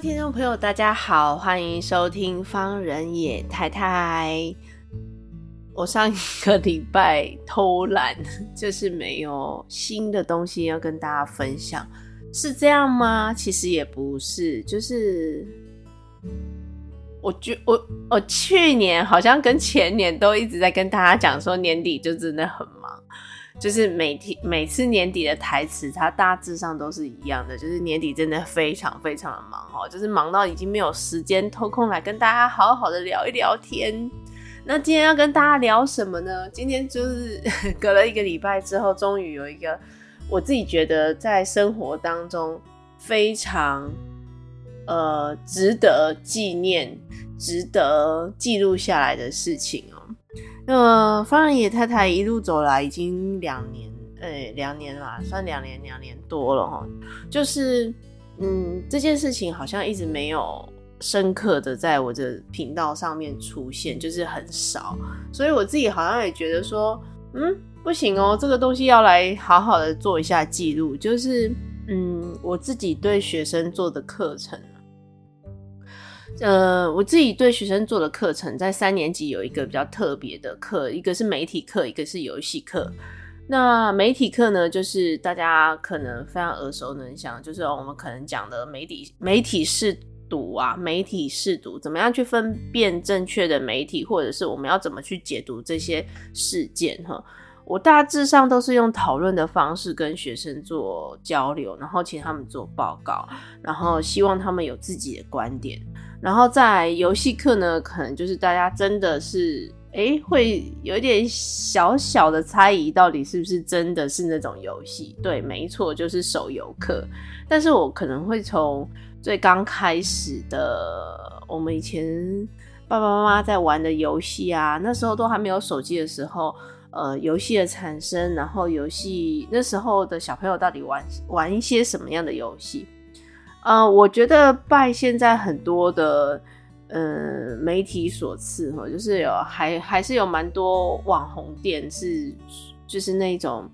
听众朋友，大家好，欢迎收听方人野太太。我上一个礼拜偷懒，就是没有新的东西要跟大家分享，是这样吗？其实也不是，就是我觉我我去年好像跟前年都一直在跟大家讲说，年底就真的很忙，就是每天每次年底的台词，它大致上都是一样的，就是年底真的非常非常的忙哦，就是忙到已经没有时间抽空来跟大家好好的聊一聊天。那今天要跟大家聊什么呢？今天就是 隔了一个礼拜之后，终于有一个我自己觉得在生活当中非常呃值得纪念、值得记录下来的事情哦。呃，方人野太太一路走来已经两年，哎，两年啦，算两年，两年多了哈。就是嗯，这件事情好像一直没有。深刻的在我的频道上面出现，就是很少，所以我自己好像也觉得说，嗯，不行哦，这个东西要来好好的做一下记录，就是，嗯，我自己对学生做的课程，呃，我自己对学生做的课程，在三年级有一个比较特别的课，一个是媒体课，一个是游戏课。那媒体课呢，就是大家可能非常耳熟能详，就是我们可能讲的媒体媒体试。读啊，媒体试读，怎么样去分辨正确的媒体，或者是我们要怎么去解读这些事件？哈，我大致上都是用讨论的方式跟学生做交流，然后请他们做报告，然后希望他们有自己的观点。然后在游戏课呢，可能就是大家真的是，诶、会有一点小小的猜疑，到底是不是真的是那种游戏？对，没错，就是手游课。但是我可能会从最刚开始的，我们以前爸爸妈妈在玩的游戏啊，那时候都还没有手机的时候，呃，游戏的产生，然后游戏那时候的小朋友到底玩玩一些什么样的游戏？呃，我觉得拜现在很多的呃媒体所赐哈，就是有还还是有蛮多网红店是就是那种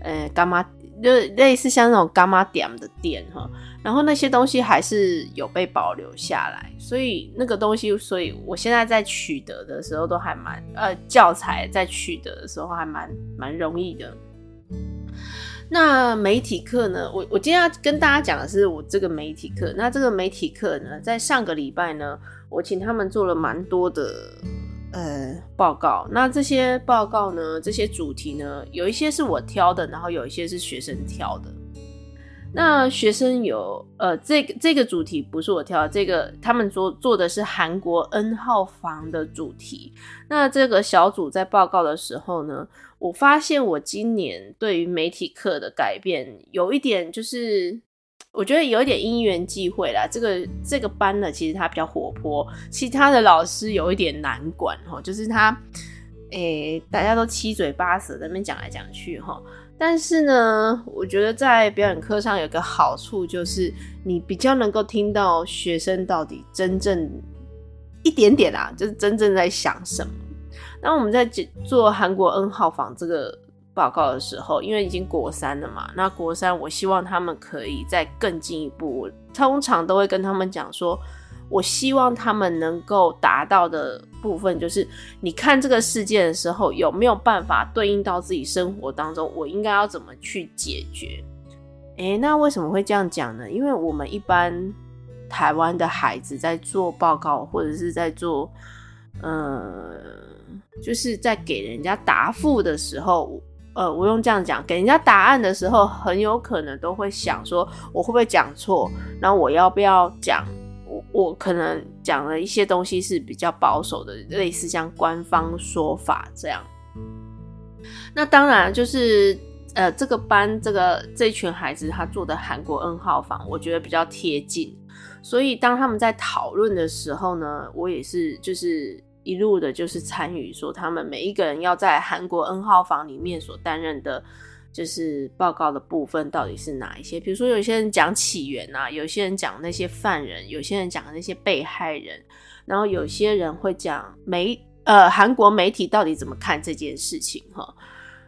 呃干妈就类似像那种柑仔店的店哈。然后那些东西还是有被保留下来，所以那个东西，所以我现在在取得的时候都还蛮呃教材在取得的时候还蛮蛮容易的。那媒体课呢？我我今天要跟大家讲的是我这个媒体课。那这个媒体课呢，在上个礼拜呢，我请他们做了蛮多的呃报告。那这些报告呢，这些主题呢，有一些是我挑的，然后有一些是学生挑的。那学生有呃，这个这个主题不是我挑，这个他们做做的是韩国 N 号房的主题。那这个小组在报告的时候呢，我发现我今年对于媒体课的改变有一点，就是我觉得有一点因缘际会啦。这个这个班呢，其实他比较活泼，其他的老师有一点难管哈，就是他，诶、大家都七嘴八舌在那边讲来讲去哈。但是呢，我觉得在表演课上有个好处，就是你比较能够听到学生到底真正一点点啊，就是真正在想什么。那我们在做韩国 N 号房这个报告的时候，因为已经国三了嘛，那国三我希望他们可以再更进一步。通常都会跟他们讲说。我希望他们能够达到的部分，就是你看这个世界的时候，有没有办法对应到自己生活当中？我应该要怎么去解决？诶，那为什么会这样讲呢？因为我们一般台湾的孩子在做报告，或者是在做，呃，就是在给人家答复的时候，呃，我用这样讲，给人家答案的时候，很有可能都会想说，我会不会讲错？那我要不要讲？我可能讲了一些东西是比较保守的，类似像官方说法这样。那当然就是呃，这个班这个这群孩子他做的韩国 N 号房，我觉得比较贴近，所以当他们在讨论的时候呢，我也是就是一路的就是参与，说他们每一个人要在韩国 N 号房里面所担任的，就是报告的部分到底是哪一些？比如说有些人讲起源啊，有些人讲那些犯人，有些人讲那些被害人，然后有些人会讲媒呃韩国媒体到底怎么看这件事情哈，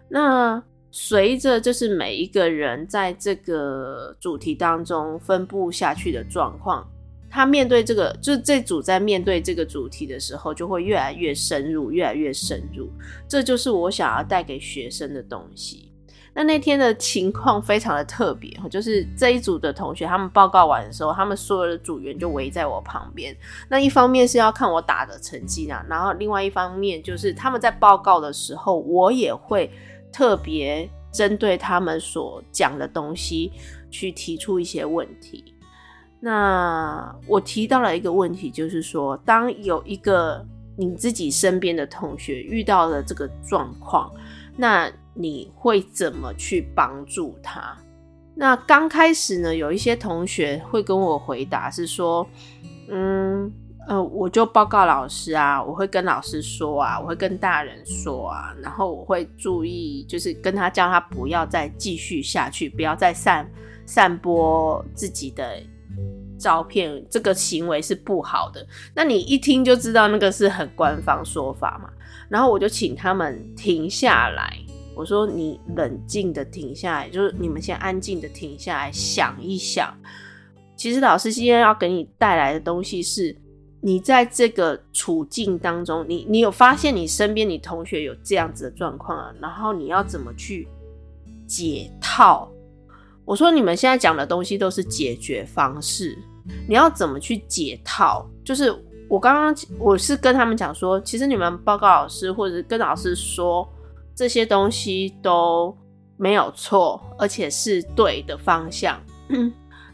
那。随着就是每一个人在这个主题当中分布下去的状况，他面对这个，就这组在面对这个主题的时候，就会越来越深入，越来越深入。这就是我想要带给学生的东西。那那天的情况非常的特别，就是这一组的同学他们报告完的时候，他们所有的组员就围在我旁边。那一方面是要看我打的成绩啊，然后另外一方面就是他们在报告的时候，我也会。特别针对他们所讲的东西去提出一些问题。那我提到了一个问题，就是说，当有一个你自己身边的同学遇到了这个状况，那你会怎么去帮助他？那刚开始呢，有一些同学会跟我回答是说，嗯。呃，我就报告老师啊，我会跟老师说啊，我会跟大人说啊，然后我会注意，就是跟他叫他不要再继续下去，不要再散散播自己的照片，这个行为是不好的。那你一听就知道那个是很官方说法嘛。然后我就请他们停下来，我说你冷静的停下来，就是你们先安静的停下来想一想，其实老师今天要给你带来的东西是。你在这个处境当中，你你有发现你身边你同学有这样子的状况啊？然后你要怎么去解套？我说你们现在讲的东西都是解决方式，你要怎么去解套？就是我刚刚我是跟他们讲说，其实你们报告老师或者跟老师说这些东西都没有错，而且是对的方向。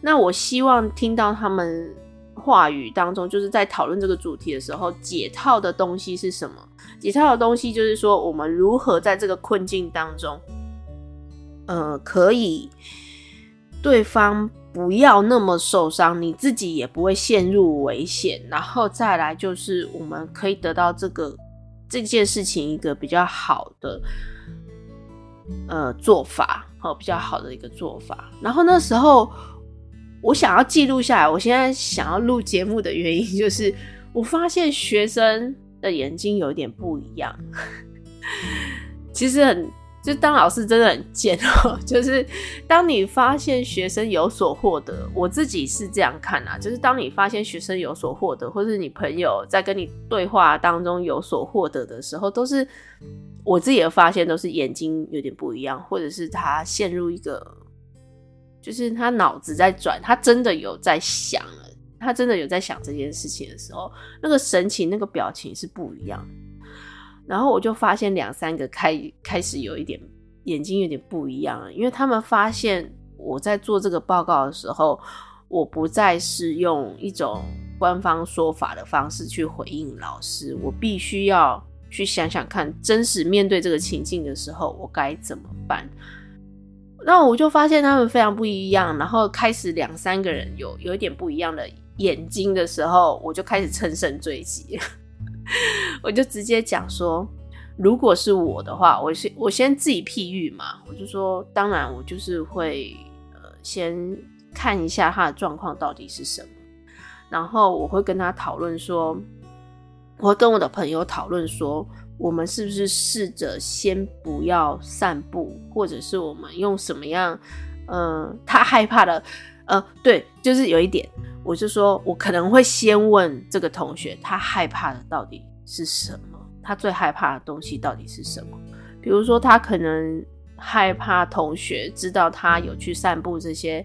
那我希望听到他们。话语当中，就是在讨论这个主题的时候，解套的东西是什么？解套的东西就是说，我们如何在这个困境当中，呃，可以对方不要那么受伤，你自己也不会陷入危险，然后再来就是我们可以得到这个这件事情一个比较好的呃做法，和比较好的一个做法。然后那时候。我想要记录下来。我现在想要录节目的原因，就是我发现学生的眼睛有点不一样。其实很，就当老师真的很贱哦。就是当你发现学生有所获得，我自己是这样看啊。就是当你发现学生有所获得，或是你朋友在跟你对话当中有所获得的时候，都是我自己的发现，都是眼睛有点不一样，或者是他陷入一个。就是他脑子在转，他真的有在想了，他真的有在想这件事情的时候，那个神情、那个表情是不一样的。然后我就发现两三个开开始有一点眼睛有点不一样了，因为他们发现我在做这个报告的时候，我不再是用一种官方说法的方式去回应老师，我必须要去想想看，真实面对这个情境的时候，我该怎么办。那我就发现他们非常不一样，然后开始两三个人有有一点不一样的眼睛的时候，我就开始乘胜追击，我就直接讲说，如果是我的话，我先我先自己譬喻嘛，我就说，当然我就是会呃先看一下他的状况到底是什么，然后我会跟他讨论说，我会跟我的朋友讨论说。我们是不是试着先不要散步，或者是我们用什么样？呃，他害怕的，呃，对，就是有一点，我就说我可能会先问这个同学，他害怕的到底是什么？他最害怕的东西到底是什么？比如说，他可能害怕同学知道他有去散布这些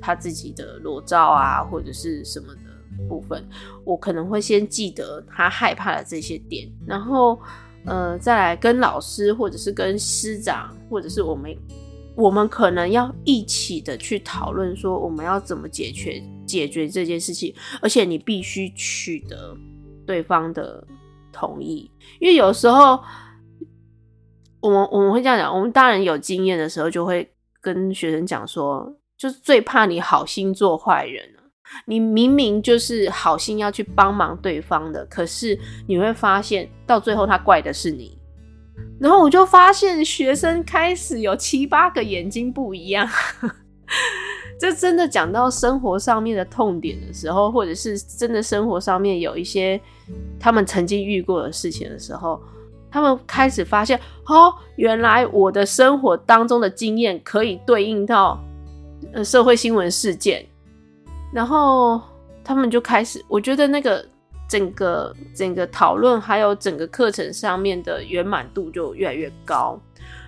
他自己的裸照啊，或者是什么的部分，我可能会先记得他害怕的这些点，然后。呃，再来跟老师，或者是跟师长，或者是我们，我们可能要一起的去讨论，说我们要怎么解决解决这件事情，而且你必须取得对方的同意，因为有时候我们我们会这样讲，我们大人有经验的时候，就会跟学生讲说，就是最怕你好心做坏人。你明明就是好心要去帮忙对方的，可是你会发现到最后他怪的是你。然后我就发现学生开始有七八个眼睛不一样。这真的讲到生活上面的痛点的时候，或者是真的生活上面有一些他们曾经遇过的事情的时候，他们开始发现，哦，原来我的生活当中的经验可以对应到呃社会新闻事件。然后他们就开始，我觉得那个整个整个讨论还有整个课程上面的圆满度就越来越高。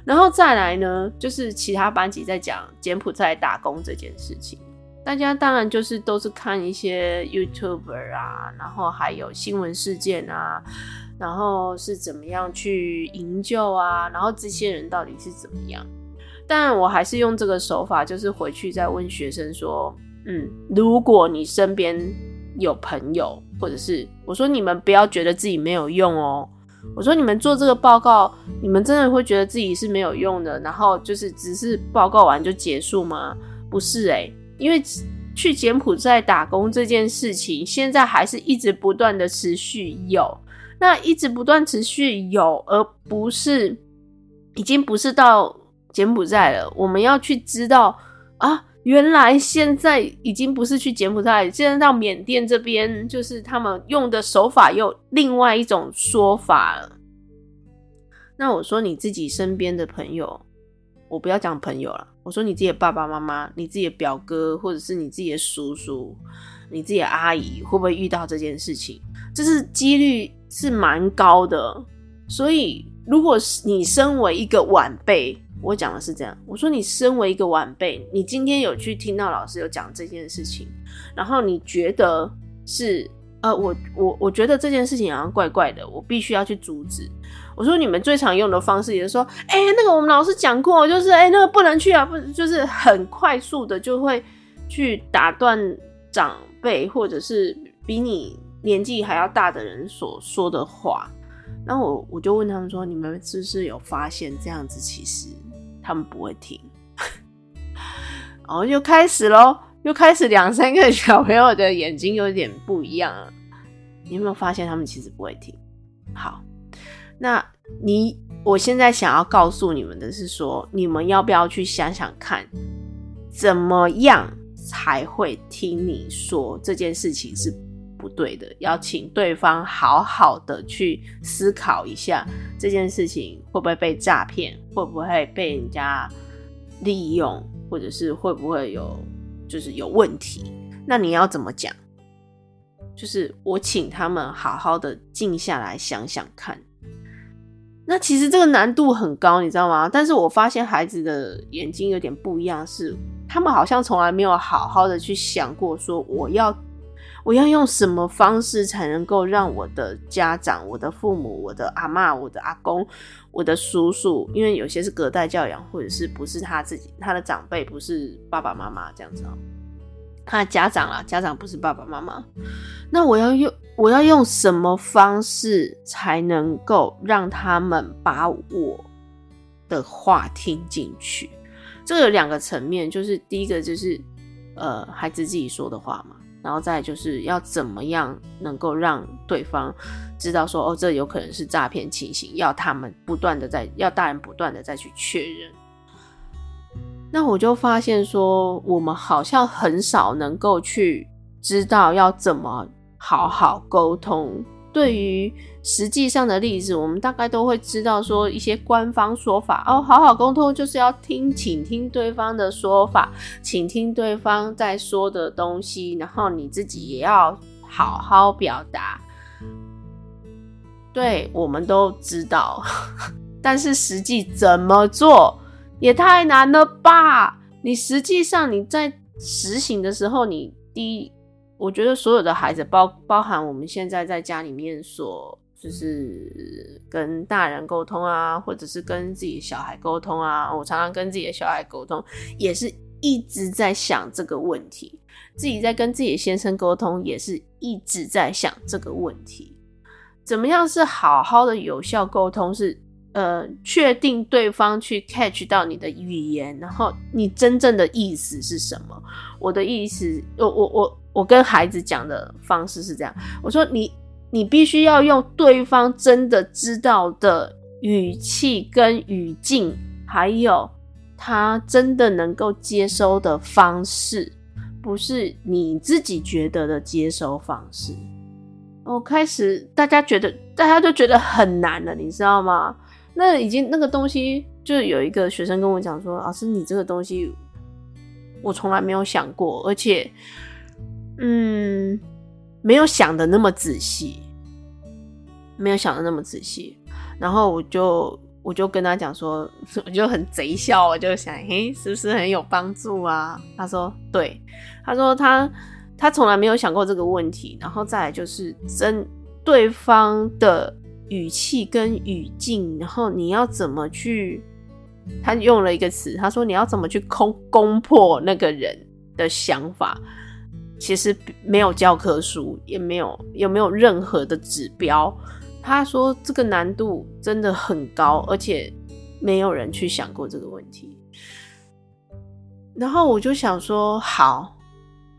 然后再来呢，就是其他班级在讲柬埔寨打工这件事情，大家当然就是都是看一些 YouTuber 啊，然后还有新闻事件啊，然后是怎么样去营救啊，然后这些人到底是怎么样？但我还是用这个手法，就是回去再问学生说。嗯，如果你身边有朋友，或者是我说你们不要觉得自己没有用哦。我说你们做这个报告，你们真的会觉得自己是没有用的，然后就是只是报告完就结束吗？不是欸，因为去柬埔寨打工这件事情，现在还是一直不断的持续有，那一直不断持续有，而不是已经不是到柬埔寨了。我们要去知道啊。原来现在已经不是去柬埔寨，现在到缅甸这边，就是他们用的手法又另外一种说法了。那我说你自己身边的朋友，我不要讲朋友了，我说你自己的爸爸妈妈、你自己的表哥，或者是你自己的叔叔、你自己的阿姨，会不会遇到这件事情？这是几率是蛮高的。所以，如果是你身为一个晚辈，我讲的是这样，我说你身为一个晚辈，你今天有去听到老师有讲这件事情，然后你觉得是呃，我我我觉得这件事情好像怪怪的，我必须要去阻止。我说你们最常用的方式也是说，哎、那个我们老师讲过，就是哎、那个不能去啊，不就是很快速的就会去打断长辈或者是比你年纪还要大的人所说的话。然后我我就问他们说，你们是不是有发现这样子其实？他们不会听，然后又开始喽，又开始两三个小朋友的眼睛有点不一样了。你有没有发现他们其实不会听？好，那你我现在想要告诉你们的是说，你们要不要去想想看，怎么样才会听你说这件事情是？不对的，要请对方好好的去思考一下这件事情会不会被诈骗，会不会被人家利用，或者是会不会有就是有问题？那你要怎么讲？就是我请他们好好的静下来想想看。那其实这个难度很高，你知道吗？但是我发现孩子的眼睛有点不一样，是他们好像从来没有好好的去想过，说我要。我要用什么方式才能够让我的家长、我的父母、我的阿嬷、我的阿公、我的叔叔，因为有些是隔代教养，或者是不是他自己，他的长辈不是爸爸妈妈这样子哦，他的家长啦，家长不是爸爸妈妈，那我要用我要用什么方式才能够让他们把我的话听进去？这个有两个层面，就是第一个就是呃，孩子自己说的话嘛。然后再就是要怎么样能够让对方知道说，哦，这有可能是诈骗情形，要他们不断的在，要大人不断的再去确认。那我就发现说，我们好像很少能够去知道要怎么好好沟通。对于实际上的例子，我们大概都会知道说一些官方说法哦，好好沟通就是要听，倾听对方的说法，倾听对方在说的东西，然后你自己也要好好表达。对，我们都知道，但是实际怎么做也太难了吧？你实际上你在实行的时候，你第一。我觉得所有的孩子，包包含我们现在在家里面所，就是跟大人沟通啊，或者是跟自己小孩沟通啊。我常常跟自己的小孩沟通，也是一直在想这个问题。自己在跟自己的先生沟通，也是一直在想这个问题。怎么样是好好的有效沟通？是呃，确定对方去 catch 到你的语言，然后你真正的意思是什么？我的意思，我我我我跟孩子讲的方式是这样，我说你你必须要用对方真的知道的语气跟语境，还有他真的能够接收的方式，不是你自己觉得的接收方式。我开始大家觉得，大家都觉得很难了，你知道吗？那已经那个东西，就有一个学生跟我讲说：“老师，你这个东西我从来没有想过，而且，嗯，没有想的那么仔细，没有想的那么仔细。”然后我就我就跟他讲说，我就很贼笑，我就想，嘿，是不是很有帮助啊？他说：“对。”他说他他从来没有想过这个问题。然后再来就是真对方的。语气跟语境，然后你要怎么去？他用了一个词，他说你要怎么去攻攻破那个人的想法？其实没有教科书，也没有也没有任何的指标。他说这个难度真的很高，而且没有人去想过这个问题。然后我就想说，好，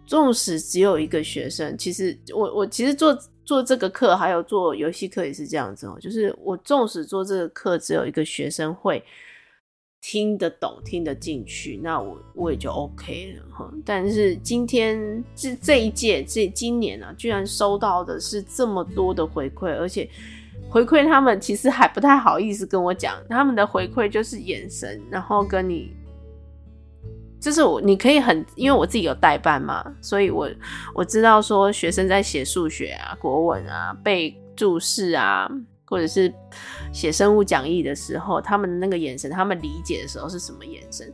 纵使只有一个学生，其实我我其实做。做这个课，还有做游戏课也是这样子哦。就是我纵使做这个课，只有一个学生会听得懂、听得进去，那我我也就 OK 了哈。但是今天这这一届这今年啊，居然收到的是这么多的回馈，而且回馈他们其实还不太好意思跟我讲，他们的回馈就是眼神，然后跟你。就是我，你可以很，因为我自己有代办嘛，所以我我知道说学生在写数学啊、国文啊、背注释啊，或者是写生物讲义的时候，他们的那个眼神，他们理解的时候是什么眼神？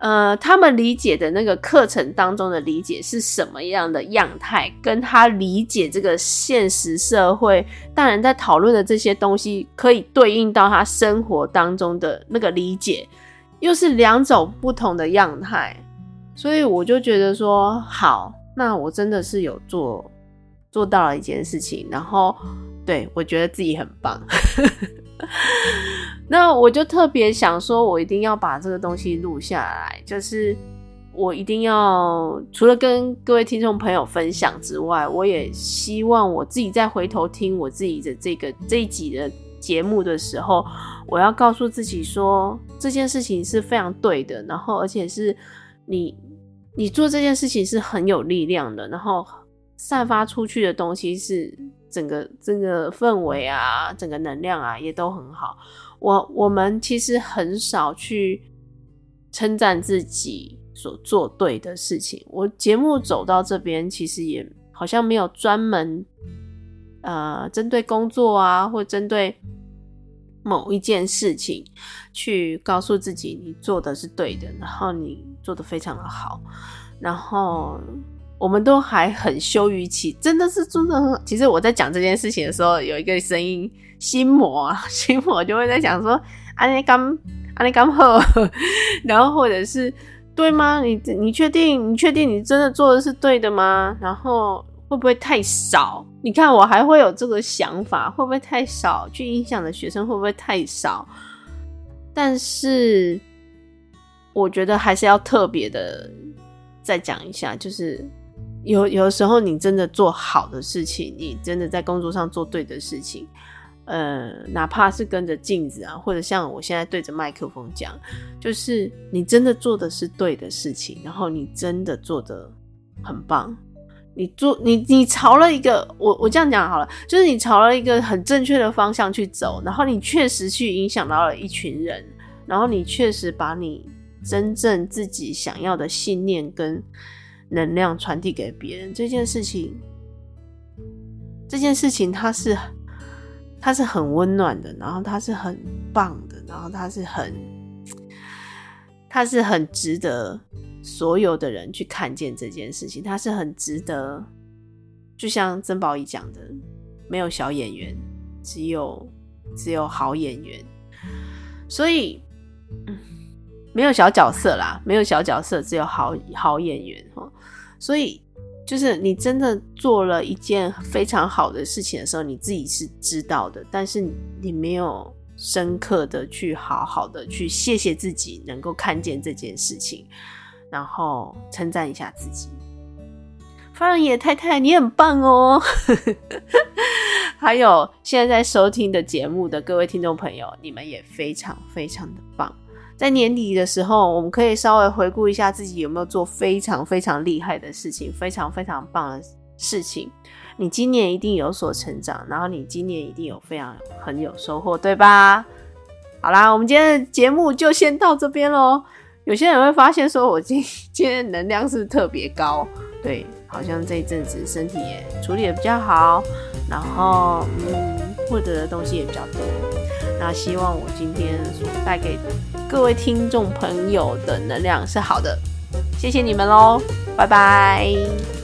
呃，他们理解的那个课程当中的理解是什么样的样态，跟他理解这个现实社会大人在讨论的这些东西，可以对应到他生活当中的那个理解。又是两种不同的样态，所以我就觉得说好，那我真的是有做做到了一件事情，然后对，我觉得自己很棒。那我就特别想说，我一定要把这个东西录下来，就是我一定要除了跟各位听众朋友分享之外，我也希望我自己再回头听我自己的这个这一集的节目的时候。我要告诉自己说，这件事情是非常对的，然后而且是你你做这件事情是很有力量的，然后散发出去的东西是整个这个氛围啊，整个能量啊也都很好。我我们其实很少去称赞自己所做对的事情。我节目走到这边，其实也好像没有专门呃针对工作啊，或针对。某一件事情，去告诉自己你做的是对的，然后你做的非常的好，然后我们都还很羞于启，真的是做的很。其实我在讲这件事情的时候，有一个声音，心魔啊，心魔就会在想说，安尼刚，安尼刚好，然后或者是对吗？你你确定？你确定你真的做的是对的吗？然后。会不会太少？你看我还会有这个想法，会不会太少？去影响的学生会不会太少？但是我觉得还是要特别的再讲一下，就是有有时候你真的做好的事情，你真的在工作上做对的事情，呃，哪怕是跟着镜子啊，或者像我现在对着麦克风讲，就是你真的做的是对的事情，然后你真的做得很棒。你做你你朝了一个我我这样讲好了，就是你朝了一个很正确的方向去走，然后你确实去影响到了一群人，然后你确实把你真正自己想要的信念跟能量传递给别人，这件事情，这件事情它是它是很温暖的，然后它是很棒的，然后它是很它是很值得。所有的人去看见这件事情，他是很值得。就像曾宝仪讲的，没有小演员，只有只有好演员。所以，没有小角色啦，没有小角色，只有好好演员。所以，就是你真的做了一件非常好的事情的时候，你自己是知道的，但是你没有深刻的去好好的去谢谢自己，能够看见这件事情，然后称赞一下自己。方仁野太太，你很棒哦！还有现在在收听的节目的各位听众朋友，你们也非常非常的棒。在年底的时候，我们可以稍微回顾一下自己有没有做非常非常厉害的事情，非常非常棒的事情。你今年一定有所成长，然后你今年一定有非常很有收获，对吧？好啦，我们今天的节目就先到这边喽。有些人会发现说，我今 今天能量是是特别高？对，好像这一阵子身体也处理的比较好，然后嗯，获得的东西也比较多。那希望我今天所带给各位听众朋友的能量是好的，谢谢你们喽，拜拜。